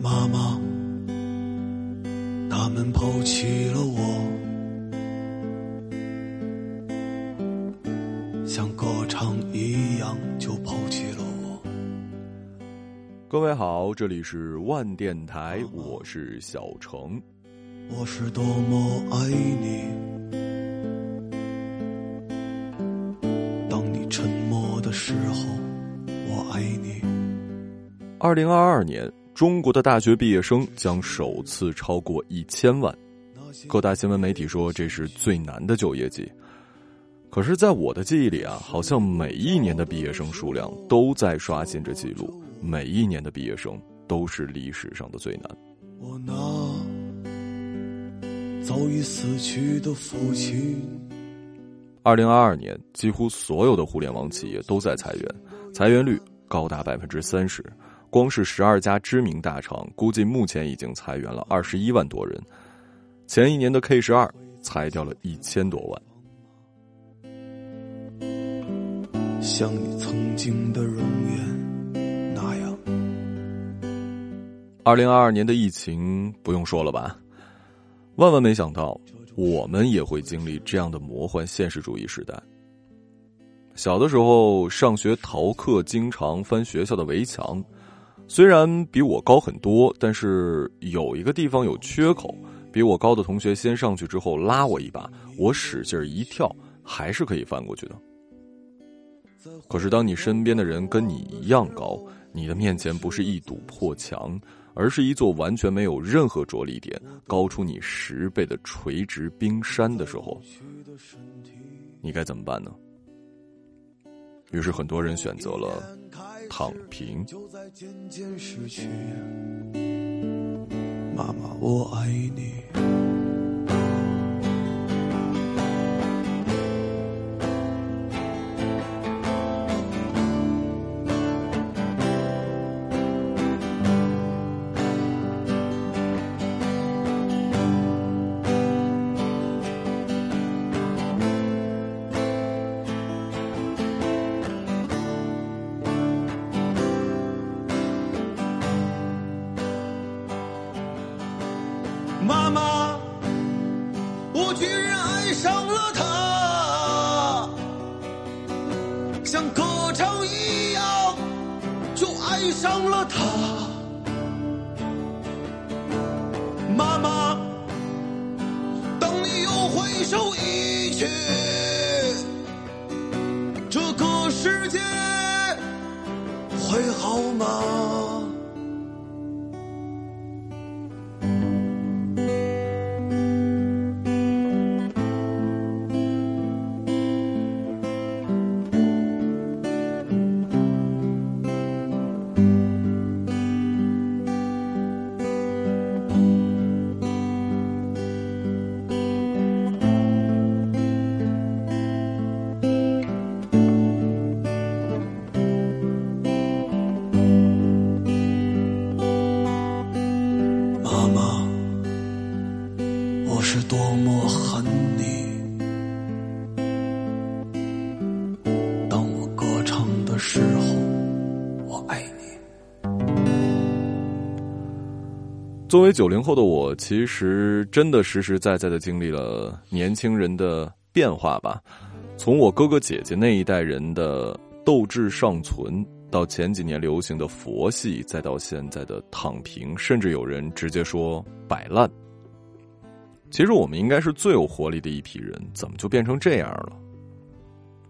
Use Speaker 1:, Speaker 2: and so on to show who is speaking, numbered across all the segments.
Speaker 1: 妈妈，他们抛弃了我，像歌唱一样就抛弃了我。
Speaker 2: 各位好，这里是万电台，我是小程。
Speaker 1: 我是多么爱你，当你沉默的时候，我爱你。
Speaker 2: 二零二二年，中国的大学毕业生将首次超过一千万。各大新闻媒体说这是最难的就业季。可是，在我的记忆里啊，好像每一年的毕业生数量都在刷新着记录，每一年的毕业生都是历史上的最难。
Speaker 1: 我那早已死去的父亲。
Speaker 2: 二零二二年，几乎所有的互联网企业都在裁员，裁员率高达百分之三十。光是十二家知名大厂，估计目前已经裁员了二十一万多人。前一年的 K 十二裁掉了一千多万。
Speaker 1: 像你曾经的容颜那样。
Speaker 2: 二零二二年的疫情不用说了吧？万万没想到，我们也会经历这样的魔幻现实主义时代。小的时候上学逃课，经常翻学校的围墙。虽然比我高很多，但是有一个地方有缺口，比我高的同学先上去之后拉我一把，我使劲一跳，还是可以翻过去的。可是当你身边的人跟你一样高，你的面前不是一堵破墙，而是一座完全没有任何着力点、高出你十倍的垂直冰山的时候，你该怎么办呢？于是很多人选择了。躺平。
Speaker 1: 妈妈，我爱你。妈妈，我居然爱上了他，像歌唱一样就爱上了他。妈妈，当你又回首一去，这个世界会好吗？
Speaker 2: 作为九零后的我，其实真的实实在在的经历了年轻人的变化吧。从我哥哥姐姐那一代人的斗志尚存，到前几年流行的佛系，再到现在的躺平，甚至有人直接说摆烂。其实我们应该是最有活力的一批人，怎么就变成这样了？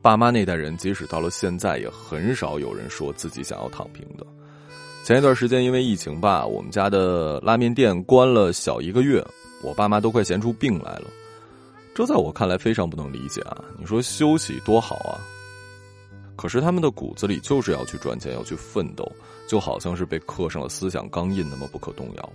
Speaker 2: 爸妈那代人，即使到了现在，也很少有人说自己想要躺平的。前一段时间，因为疫情吧，我们家的拉面店关了小一个月，我爸妈都快闲出病来了。这在我看来非常不能理解啊！你说休息多好啊，可是他们的骨子里就是要去赚钱，要去奋斗，就好像是被刻上了思想钢印那么不可动摇。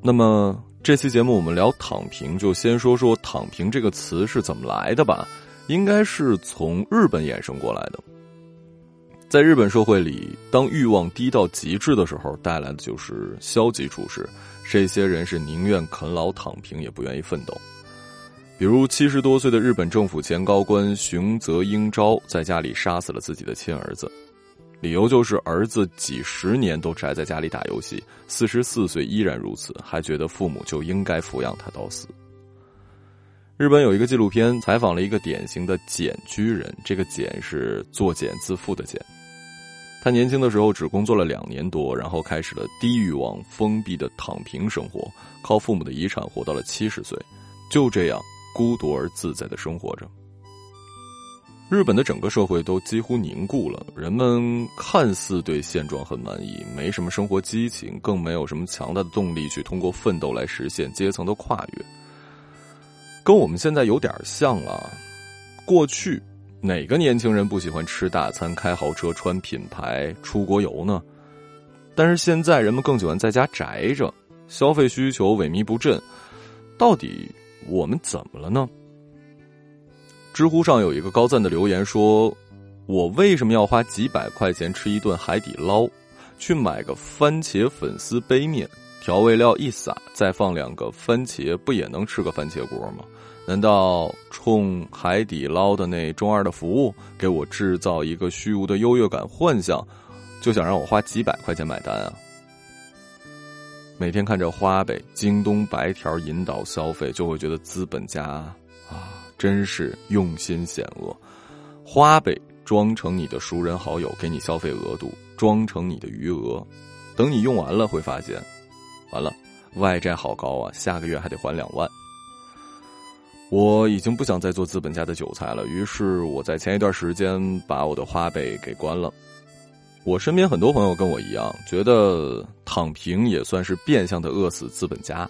Speaker 2: 那么。这期节目我们聊躺平，就先说说“躺平”这个词是怎么来的吧。应该是从日本衍生过来的。在日本社会里，当欲望低到极致的时候，带来的就是消极处事。这些人是宁愿啃老躺平，也不愿意奋斗。比如七十多岁的日本政府前高官熊泽英昭在家里杀死了自己的亲儿子，理由就是儿子几十年都宅在家里打游戏，四十四岁依然如此，还觉得父母就应该抚养他到死。日本有一个纪录片采访了一个典型的茧居人，这个“茧”是作茧自缚的“茧”。他年轻的时候只工作了两年多，然后开始了低欲望、封闭的躺平生活，靠父母的遗产活到了七十岁，就这样。孤独而自在的生活着。日本的整个社会都几乎凝固了，人们看似对现状很满意，没什么生活激情，更没有什么强大的动力去通过奋斗来实现阶层的跨越。跟我们现在有点像了。过去哪个年轻人不喜欢吃大餐、开豪车、穿品牌、出国游呢？但是现在人们更喜欢在家宅着，消费需求萎靡不振，到底？我们怎么了呢？知乎上有一个高赞的留言说：“我为什么要花几百块钱吃一顿海底捞，去买个番茄粉丝杯面，调味料一撒，再放两个番茄，不也能吃个番茄锅吗？难道冲海底捞的那中二的服务给我制造一个虚无的优越感幻想，就想让我花几百块钱买单啊？”每天看着花呗、京东白条引导消费，就会觉得资本家，真是用心险恶。花呗装成你的熟人好友，给你消费额度，装成你的余额，等你用完了，会发现，完了，外债好高啊，下个月还得还两万。我已经不想再做资本家的韭菜了，于是我在前一段时间把我的花呗给关了。我身边很多朋友跟我一样，觉得躺平也算是变相的饿死资本家。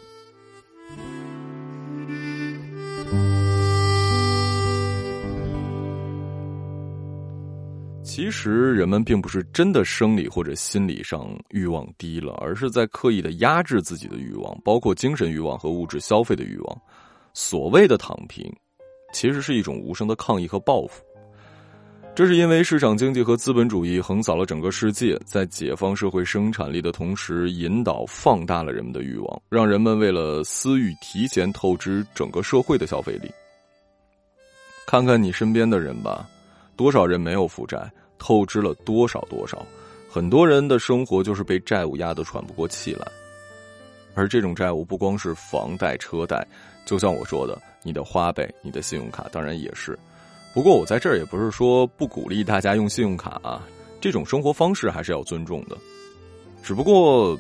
Speaker 2: 其实人们并不是真的生理或者心理上欲望低了，而是在刻意的压制自己的欲望，包括精神欲望和物质消费的欲望。所谓的躺平，其实是一种无声的抗议和报复。这是因为市场经济和资本主义横扫了整个世界，在解放社会生产力的同时，引导放大了人们的欲望，让人们为了私欲提前透支整个社会的消费力。看看你身边的人吧，多少人没有负债，透支了多少多少，很多人的生活就是被债务压得喘不过气来。而这种债务不光是房贷、车贷，就像我说的，你的花呗、你的信用卡，当然也是。不过我在这儿也不是说不鼓励大家用信用卡啊，这种生活方式还是要尊重的。只不过，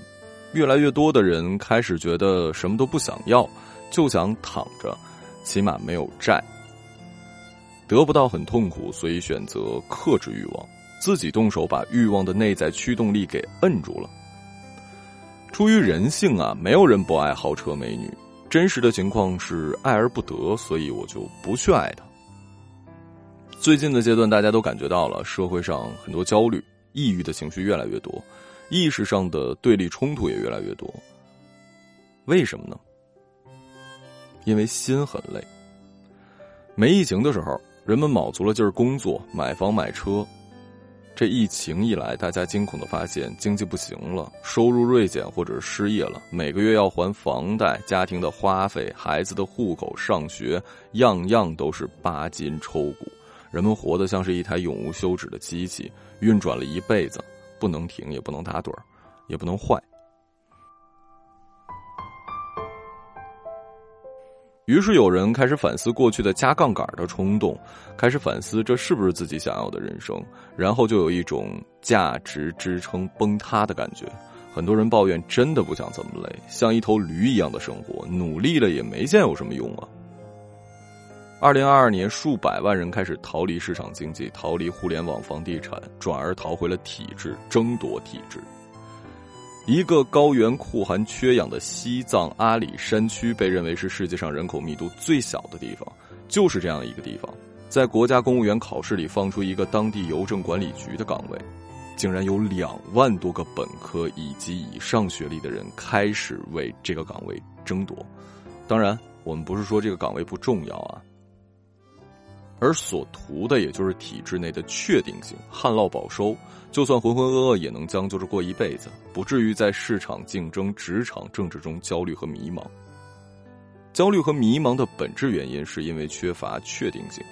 Speaker 2: 越来越多的人开始觉得什么都不想要，就想躺着，起码没有债。得不到很痛苦，所以选择克制欲望，自己动手把欲望的内在驱动力给摁住了。出于人性啊，没有人不爱豪车美女。真实的情况是爱而不得，所以我就不去爱他。最近的阶段，大家都感觉到了社会上很多焦虑、抑郁的情绪越来越多，意识上的对立冲突也越来越多。为什么呢？因为心很累。没疫情的时候，人们卯足了劲儿工作、买房、买车。这疫情一来，大家惊恐的发现经济不行了，收入锐减或者失业了，每个月要还房贷、家庭的花费、孩子的户口、上学，样样都是巴金抽骨。人们活得像是一台永无休止的机器，运转了一辈子，不能停，也不能打盹儿，也不能坏。于是有人开始反思过去的加杠杆的冲动，开始反思这是不是自己想要的人生，然后就有一种价值支撑崩塌的感觉。很多人抱怨，真的不想这么累，像一头驴一样的生活，努力了也没见有什么用啊。二零二二年，数百万人开始逃离市场经济，逃离互联网、房地产，转而逃回了体制，争夺体制。一个高原酷寒缺氧的西藏阿里山区，被认为是世界上人口密度最小的地方，就是这样一个地方，在国家公务员考试里放出一个当地邮政管理局的岗位，竟然有两万多个本科以及以上学历的人开始为这个岗位争夺。当然，我们不是说这个岗位不重要啊。而所图的，也就是体制内的确定性，旱涝保收，就算浑浑噩噩也能将就着过一辈子，不至于在市场竞争、职场政治中焦虑和迷茫。焦虑和迷茫的本质原因是因为缺乏确定性。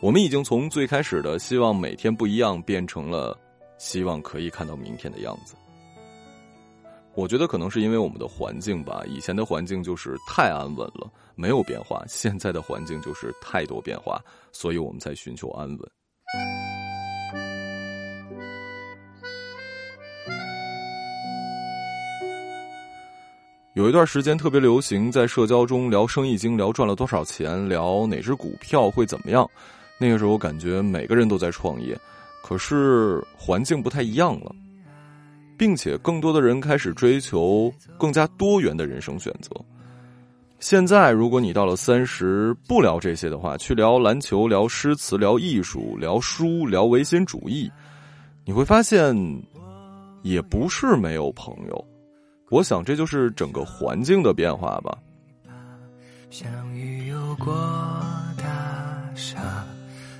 Speaker 2: 我们已经从最开始的希望每天不一样，变成了希望可以看到明天的样子。我觉得可能是因为我们的环境吧，以前的环境就是太安稳了，没有变化；现在的环境就是太多变化，所以我们才寻求安稳。有一段时间特别流行在社交中聊生意经，聊赚了多少钱，聊哪只股票会怎么样。那个时候感觉每个人都在创业，可是环境不太一样了，并且更多的人开始追求更加多元的人生选择。现在如果你到了三十不聊这些的话，去聊篮球、聊诗词、聊艺术、聊书、聊唯心主义，你会发现也不是没有朋友。我想，这就是整个环境的变化吧。相遇有过大厦，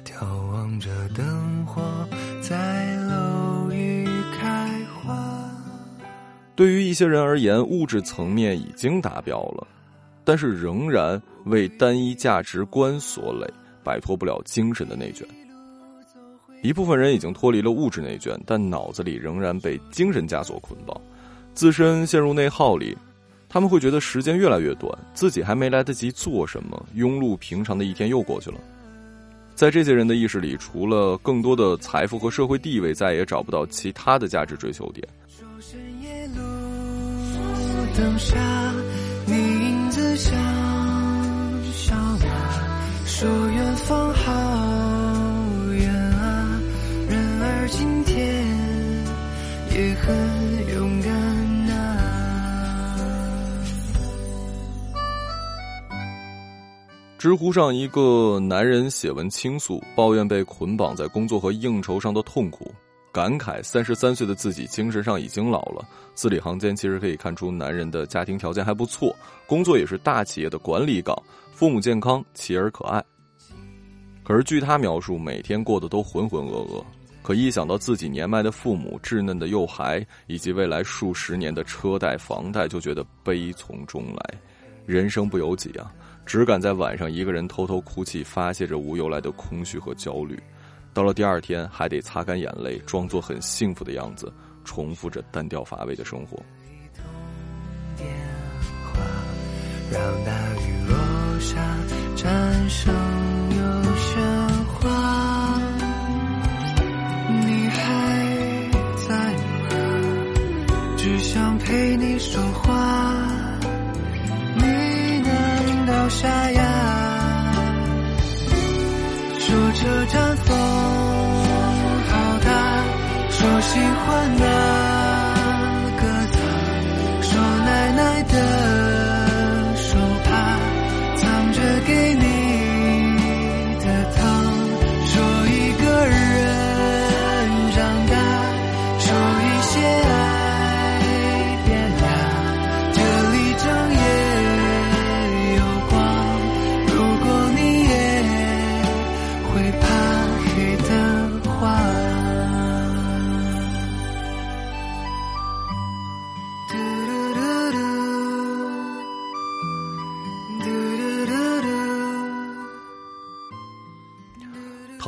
Speaker 2: 眺望着灯火对于一些人而言，物质层面已经达标了，但是仍然为单一价值观所累，摆脱不了精神的内卷。一部分人已经脱离了物质内卷，但脑子里仍然被精神枷锁捆绑。自身陷入内耗里，他们会觉得时间越来越短，自己还没来得及做什么，庸碌平常的一天又过去了。在这些人的意识里，除了更多的财富和社会地位，再也找不到其他的价值追求点。剩下你影子像笑说远方好远啊，然而今天也很勇敢啊。知乎上一个男人写文倾诉，抱怨被捆绑在工作和应酬上的痛苦，感慨三十三岁的自己精神上已经老了。字里行间其实可以看出，男人的家庭条件还不错，工作也是大企业的管理岗，父母健康，妻儿可爱。可是据他描述，每天过得都浑浑噩噩。可一想到自己年迈的父母、稚嫩的幼孩，以及未来数十年的车贷、房贷，就觉得悲从中来。人生不由己啊！只敢在晚上一个人偷偷哭泣，发泄着无由来的空虚和焦虑。到了第二天，还得擦干眼泪，装作很幸福的样子，重复着单调乏味的生活。让大雨落下，战胜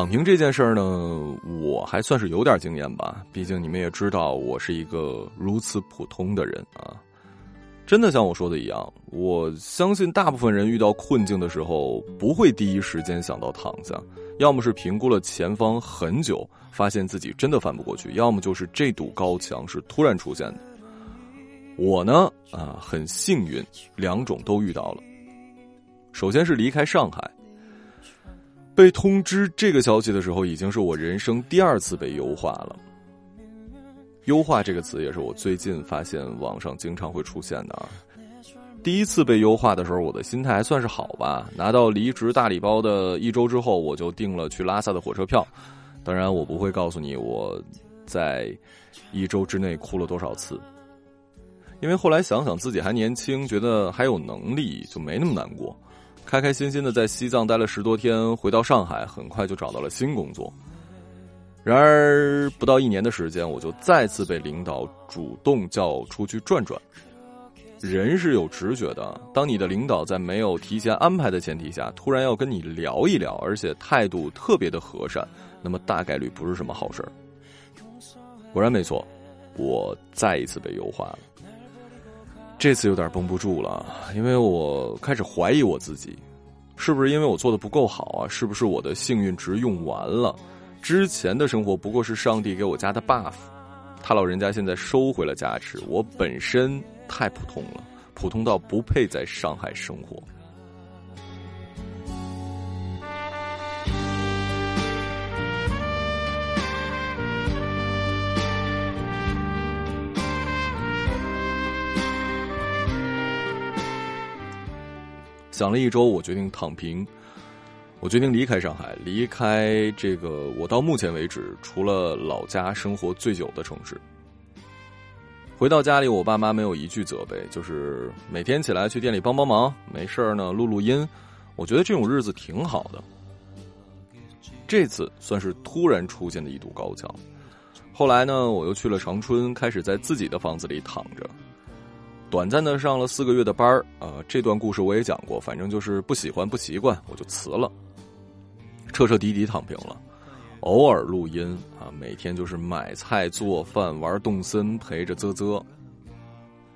Speaker 2: 躺平这件事儿呢，我还算是有点经验吧。毕竟你们也知道，我是一个如此普通的人啊。真的像我说的一样，我相信大部分人遇到困境的时候，不会第一时间想到躺下，要么是评估了前方很久，发现自己真的翻不过去，要么就是这堵高墙是突然出现的。我呢，啊，很幸运，两种都遇到了。首先是离开上海。被通知这个消息的时候，已经是我人生第二次被优化了。优化这个词也是我最近发现网上经常会出现的啊。第一次被优化的时候，我的心态还算是好吧。拿到离职大礼包的一周之后，我就订了去拉萨的火车票。当然，我不会告诉你我在一周之内哭了多少次，因为后来想想自己还年轻，觉得还有能力，就没那么难过。开开心心的在西藏待了十多天，回到上海，很快就找到了新工作。然而不到一年的时间，我就再次被领导主动叫出去转转。人是有直觉的。当你的领导在没有提前安排的前提下，突然要跟你聊一聊，而且态度特别的和善，那么大概率不是什么好事儿。果然没错，我再一次被优化了。这次有点绷不住了，因为我开始怀疑我自己，是不是因为我做的不够好啊？是不是我的幸运值用完了？之前的生活不过是上帝给我加的 buff，他老人家现在收回了加持，我本身太普通了，普通到不配在上海生活。想了一周，我决定躺平。我决定离开上海，离开这个我到目前为止除了老家生活最久的城市。回到家里，我爸妈没有一句责备，就是每天起来去店里帮帮忙，没事儿呢录录音。我觉得这种日子挺好的。这次算是突然出现的一堵高墙。后来呢，我又去了长春，开始在自己的房子里躺着。短暂的上了四个月的班儿，啊，这段故事我也讲过。反正就是不喜欢、不习惯，我就辞了，彻彻底底躺平了。偶尔录音啊，每天就是买菜、做饭、玩动森，陪着啧啧。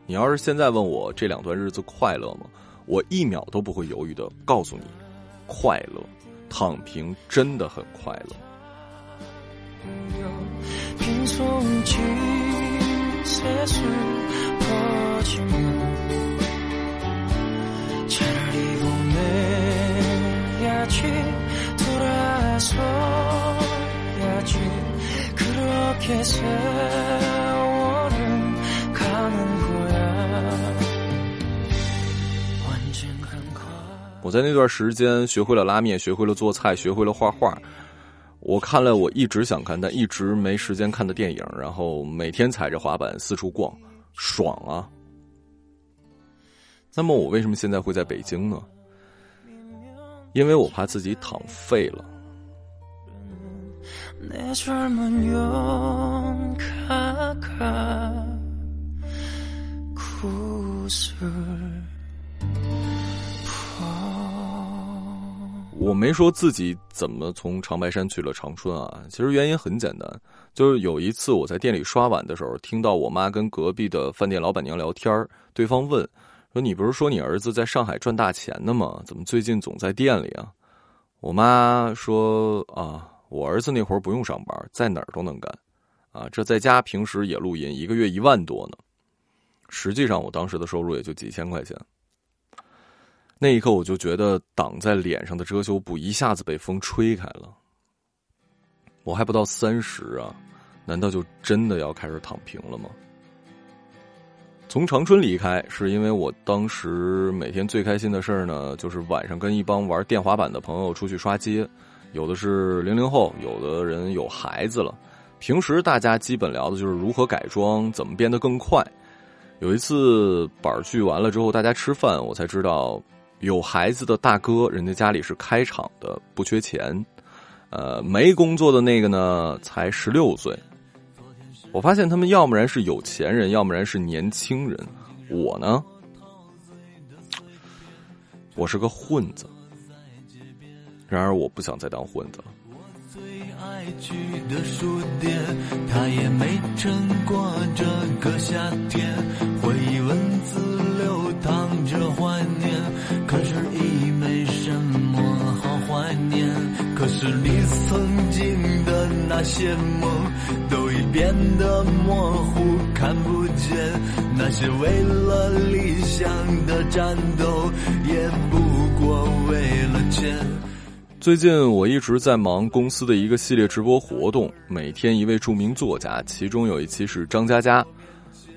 Speaker 2: 你要是现在问我这两段日子快乐吗？我一秒都不会犹豫的告诉你，快乐。躺平真的很快乐。我在那段时间学会了拉面，学会了做菜，学会了画画。我看了我一直想看但一直没时间看的电影，然后每天踩着滑板四处逛，爽啊！那么我为什么现在会在北京呢？因为我怕自己躺废了。我没说自己怎么从长白山去了长春啊，其实原因很简单，就是有一次我在店里刷碗的时候，听到我妈跟隔壁的饭店老板娘聊天对方问。说你不是说你儿子在上海赚大钱呢吗？怎么最近总在店里啊？我妈说啊，我儿子那会儿不用上班，在哪儿都能干，啊，这在家平时也录音，一个月一万多呢。实际上我当时的收入也就几千块钱。那一刻我就觉得挡在脸上的遮羞布一下子被风吹开了。我还不到三十啊，难道就真的要开始躺平了吗？从长春离开，是因为我当时每天最开心的事儿呢，就是晚上跟一帮玩电滑板的朋友出去刷街，有的是零零后，有的人有孩子了。平时大家基本聊的就是如何改装，怎么变得更快。有一次板聚完了之后，大家吃饭，我才知道有孩子的大哥，人家家里是开厂的，不缺钱。呃，没工作的那个呢，才十六岁。我发现他们要么然是有钱人，要么然是年轻人。我呢，我是个混子。然而，我不想再当混子了。他也没撑过这个夏天，回忆文字流淌着怀念，可是已没什么好怀念。是你曾经的那些梦，都已变得模糊，看不见。那些为了理想的战斗，也不过为了钱。最近我一直在忙公司的一个系列直播活动，每天一位著名作家，其中有一期是张嘉佳。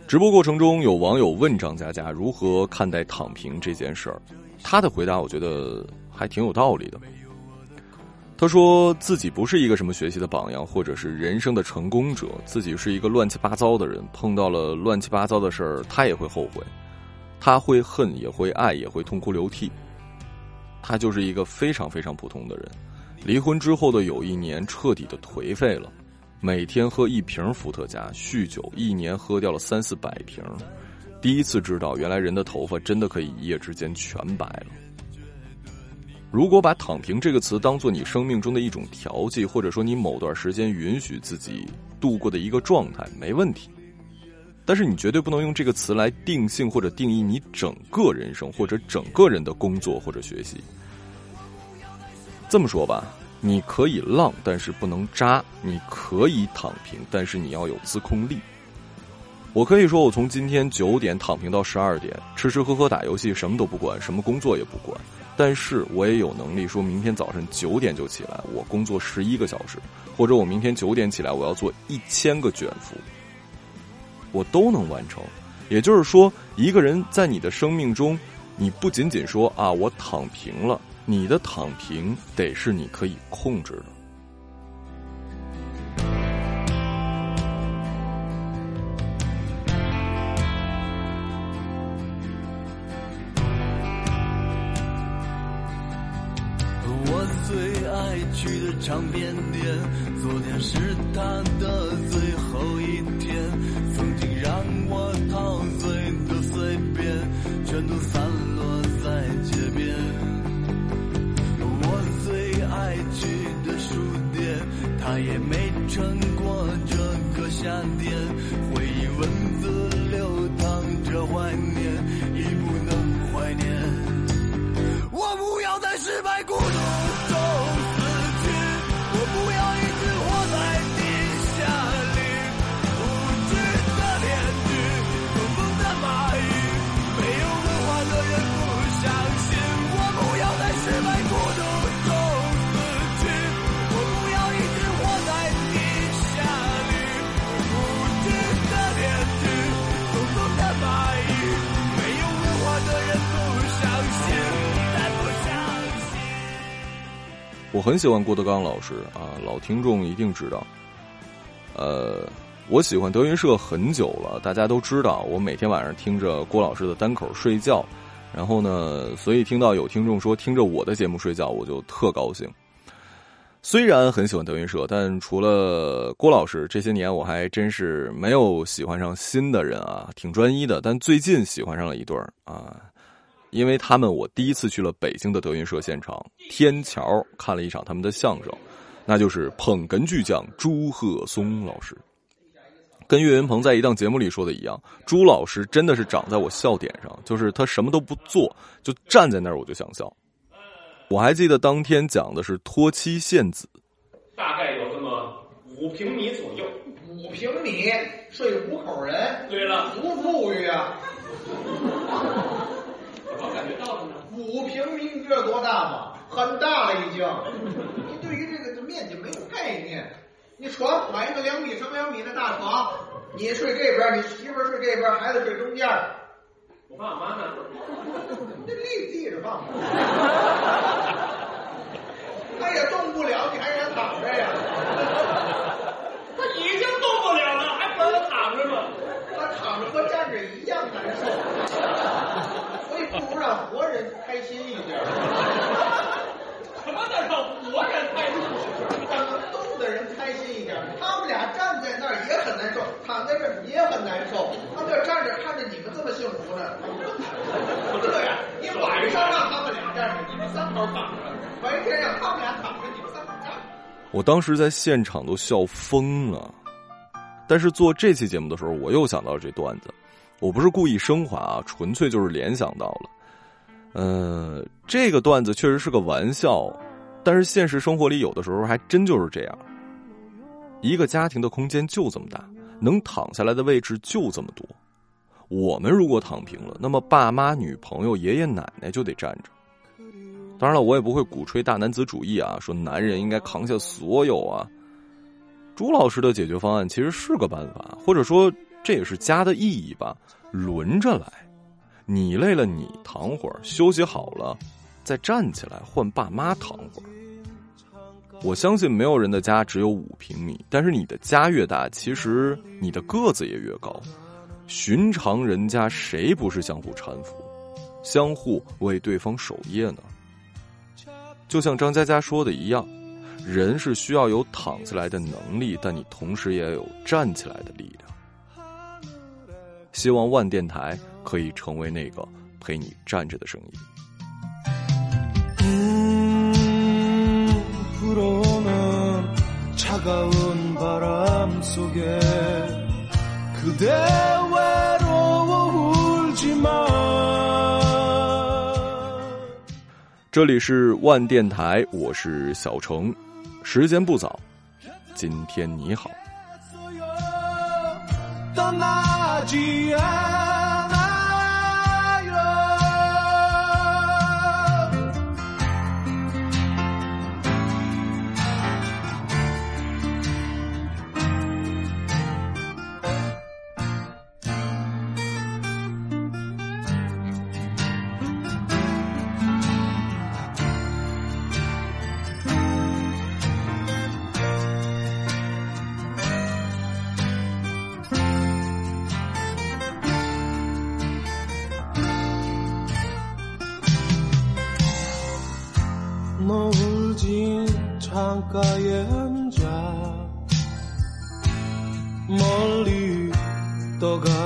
Speaker 2: 直播过程中，有网友问张嘉佳如何看待躺平这件事儿，他的回答我觉得还挺有道理的。他说自己不是一个什么学习的榜样，或者是人生的成功者，自己是一个乱七八糟的人，碰到了乱七八糟的事儿，他也会后悔，他会恨，也会爱，也会痛哭流涕。他就是一个非常非常普通的人，离婚之后的有一年彻底的颓废了，每天喝一瓶伏特加，酗酒，一年喝掉了三四百瓶，第一次知道原来人的头发真的可以一夜之间全白了。如果把“躺平”这个词当做你生命中的一种调剂，或者说你某段时间允许自己度过的一个状态，没问题。但是你绝对不能用这个词来定性或者定义你整个人生或者整个人的工作或者学习。这么说吧，你可以浪，但是不能渣；你可以躺平，但是你要有自控力。我可以说，我从今天九点躺平到十二点，吃吃喝喝打游戏，什么都不管，什么工作也不管。但是我也有能力说，明天早晨九点就起来，我工作十一个小时，或者我明天九点起来，我要做一千个卷腹。我都能完成，也就是说，一个人在你的生命中，你不仅仅说啊，我躺平了，你的躺平得是你可以控制的。
Speaker 3: 点。回忆文字流淌着怀念，我
Speaker 2: 很喜欢郭德纲老师啊，老听众一定知道。呃，我喜欢德云社很久了，大家都知道，我每天晚上听着郭老师的单口睡觉，然后呢，所以听到有听众说听着我的节目睡觉，我就特高兴。虽然很喜欢德云社，但除了郭老师，这些年我还真是没有喜欢上新的人啊，挺专一的。但最近喜欢上了一对儿啊，因为他们，我第一次去了北京的德云社现场天桥看了一场他们的相声，那就是捧哏巨匠朱鹤松老师。跟岳云鹏在一档节目里说的一样，朱老师真的是长在我笑点上，就是他什么都不做，就站在那儿我就想笑。我还记得当天讲的是脱妻献子，
Speaker 4: 大概有这么五平米左右。
Speaker 5: 五平米睡五口人，
Speaker 4: 对了，
Speaker 5: 不富裕啊！
Speaker 4: 怎么感觉到了呢？
Speaker 5: 五平米你知道多大吗？很大了已经。你对于这个面积没有概念。你床买一个两米乘两米的大床，你睡这边，你媳妇儿睡这边，孩子睡中间，
Speaker 4: 我爸我妈呢？
Speaker 5: 那立地着放。他也动不了，你还让他躺着呀？
Speaker 4: 他已经动不了了，还不让他躺着吗？
Speaker 5: 他躺着和站着一样难受，不如让活人开心一点。
Speaker 4: 什么叫让活人开心？
Speaker 5: 让动的人开心一点。他们俩站在那儿也很难受，躺在这儿也很难受。他们这站着看着你们这么幸福呢，对呀，你晚上让他们俩站着，你们三口躺着；白天让他们俩躺着，你们三口站着。
Speaker 2: 我当时在现场都笑疯了。但是做这期节目的时候，我又想到了这段子，我不是故意升华啊，纯粹就是联想到了。呃，这个段子确实是个玩笑，但是现实生活里有的时候还真就是这样。一个家庭的空间就这么大，能躺下来的位置就这么多。我们如果躺平了，那么爸妈、女朋友、爷爷奶奶就得站着。当然了，我也不会鼓吹大男子主义啊，说男人应该扛下所有啊。朱老师的解决方案其实是个办法，或者说这也是家的意义吧，轮着来。你累了，你躺会儿，休息好了，再站起来换爸妈躺会儿。我相信没有人的家只有五平米，但是你的家越大，其实你的个子也越高。寻常人家谁不是相互搀扶，相互为对方守夜呢？就像张嘉佳说的一样，人是需要有躺起来的能力，但你同时也有站起来的力量。希望万电台可以成为那个陪你站着的声音。这里是万电台我是小程。时间不早今天你好。
Speaker 6: 该演啥，毛驴都干。